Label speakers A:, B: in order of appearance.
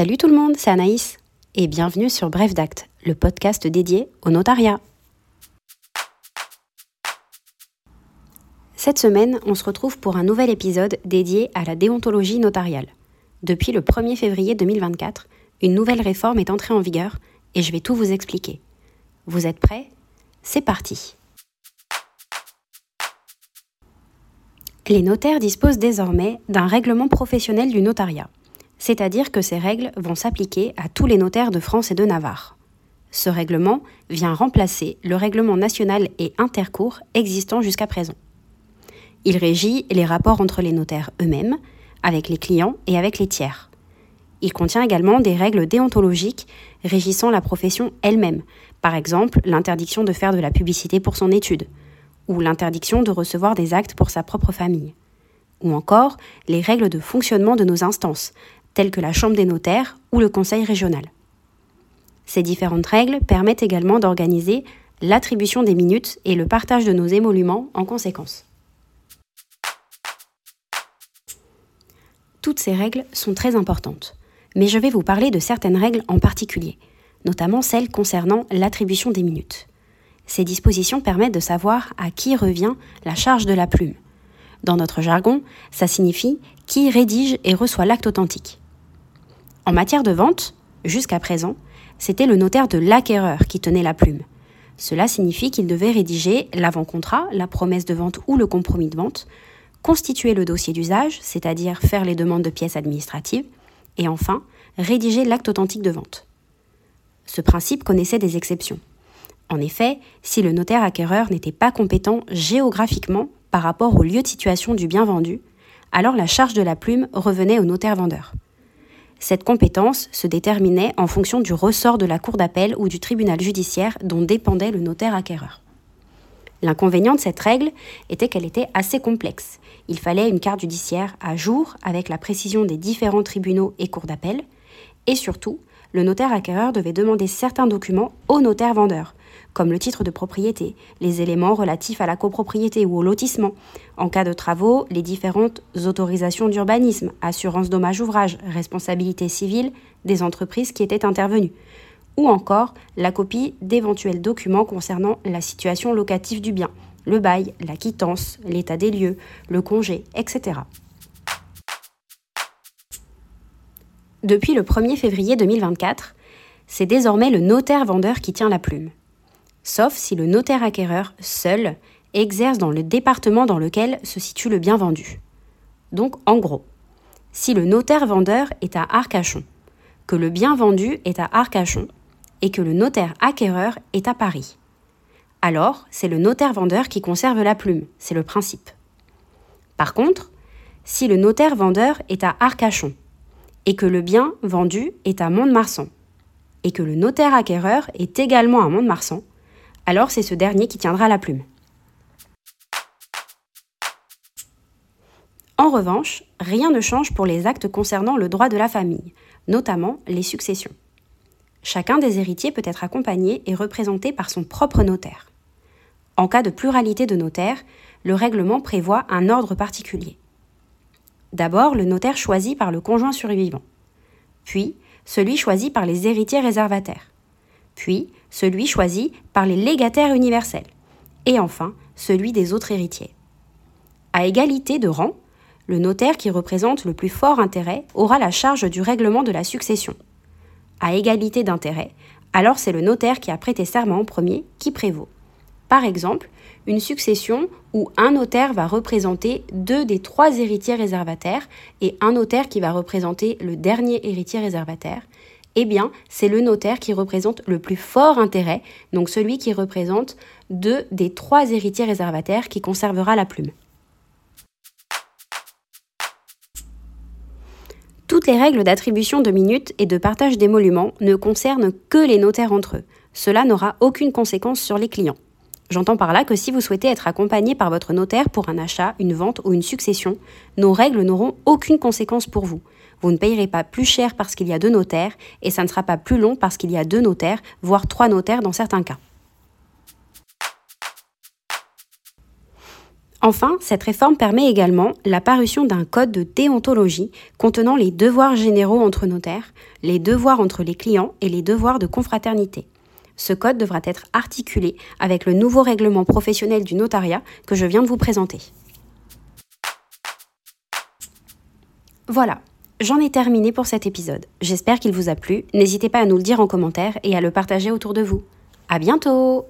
A: Salut tout le monde, c'est Anaïs et bienvenue sur Bref d'Acte, le podcast dédié au notariat. Cette semaine, on se retrouve pour un nouvel épisode dédié à la déontologie notariale. Depuis le 1er février 2024, une nouvelle réforme est entrée en vigueur et je vais tout vous expliquer. Vous êtes prêts? C'est parti Les notaires disposent désormais d'un règlement professionnel du notariat, c'est-à-dire que ces règles vont s'appliquer à tous les notaires de France et de Navarre. Ce règlement vient remplacer le règlement national et intercours existant jusqu'à présent. Il régit les rapports entre les notaires eux-mêmes, avec les clients et avec les tiers. Il contient également des règles déontologiques régissant la profession elle-même, par exemple l'interdiction de faire de la publicité pour son étude, ou l'interdiction de recevoir des actes pour sa propre famille, ou encore les règles de fonctionnement de nos instances, telles que la Chambre des notaires ou le Conseil régional. Ces différentes règles permettent également d'organiser l'attribution des minutes et le partage de nos émoluments en conséquence. Toutes ces règles sont très importantes, mais je vais vous parler de certaines règles en particulier, notamment celles concernant l'attribution des minutes. Ces dispositions permettent de savoir à qui revient la charge de la plume. Dans notre jargon, ça signifie qui rédige et reçoit l'acte authentique. En matière de vente, jusqu'à présent, c'était le notaire de l'acquéreur qui tenait la plume. Cela signifie qu'il devait rédiger l'avant-contrat, la promesse de vente ou le compromis de vente, constituer le dossier d'usage, c'est-à-dire faire les demandes de pièces administratives, et enfin, rédiger l'acte authentique de vente. Ce principe connaissait des exceptions. En effet, si le notaire acquéreur n'était pas compétent géographiquement par rapport au lieu de situation du bien vendu, alors la charge de la plume revenait au notaire vendeur. Cette compétence se déterminait en fonction du ressort de la cour d'appel ou du tribunal judiciaire dont dépendait le notaire acquéreur. L'inconvénient de cette règle était qu'elle était assez complexe. Il fallait une carte judiciaire à jour avec la précision des différents tribunaux et cours d'appel. Et surtout, le notaire acquéreur devait demander certains documents au notaire vendeur, comme le titre de propriété, les éléments relatifs à la copropriété ou au lotissement, en cas de travaux, les différentes autorisations d'urbanisme, assurance dommage ouvrage, responsabilité civile des entreprises qui étaient intervenues ou encore la copie d'éventuels documents concernant la situation locative du bien, le bail, la quittance, l'état des lieux, le congé, etc. Depuis le 1er février 2024, c'est désormais le notaire vendeur qui tient la plume. Sauf si le notaire acquéreur, seul, exerce dans le département dans lequel se situe le bien vendu. Donc, en gros, si le notaire vendeur est à Arcachon, que le bien vendu est à Arcachon et que le notaire acquéreur est à Paris. Alors, c'est le notaire vendeur qui conserve la plume, c'est le principe. Par contre, si le notaire vendeur est à Arcachon et que le bien vendu est à Mont-de-Marsan et que le notaire acquéreur est également à Mont-de-Marsan, alors c'est ce dernier qui tiendra la plume. En revanche, rien ne change pour les actes concernant le droit de la famille, notamment les successions. Chacun des héritiers peut être accompagné et représenté par son propre notaire. En cas de pluralité de notaires, le règlement prévoit un ordre particulier. D'abord, le notaire choisi par le conjoint survivant, puis celui choisi par les héritiers réservataires, puis celui choisi par les légataires universels, et enfin celui des autres héritiers. À égalité de rang, le notaire qui représente le plus fort intérêt aura la charge du règlement de la succession à égalité d'intérêt, alors c'est le notaire qui a prêté serment en premier qui prévaut. Par exemple, une succession où un notaire va représenter deux des trois héritiers réservataires et un notaire qui va représenter le dernier héritier réservataire, eh bien, c'est le notaire qui représente le plus fort intérêt, donc celui qui représente deux des trois héritiers réservataires qui conservera la plume. Toutes les règles d'attribution de minutes et de partage d'émoluments ne concernent que les notaires entre eux. Cela n'aura aucune conséquence sur les clients. J'entends par là que si vous souhaitez être accompagné par votre notaire pour un achat, une vente ou une succession, nos règles n'auront aucune conséquence pour vous. Vous ne payerez pas plus cher parce qu'il y a deux notaires et ça ne sera pas plus long parce qu'il y a deux notaires, voire trois notaires dans certains cas. Enfin, cette réforme permet également la parution d'un code de déontologie contenant les devoirs généraux entre notaires, les devoirs entre les clients et les devoirs de confraternité. Ce code devra être articulé avec le nouveau règlement professionnel du notariat que je viens de vous présenter. Voilà, j'en ai terminé pour cet épisode. J'espère qu'il vous a plu. N'hésitez pas à nous le dire en commentaire et à le partager autour de vous. À bientôt!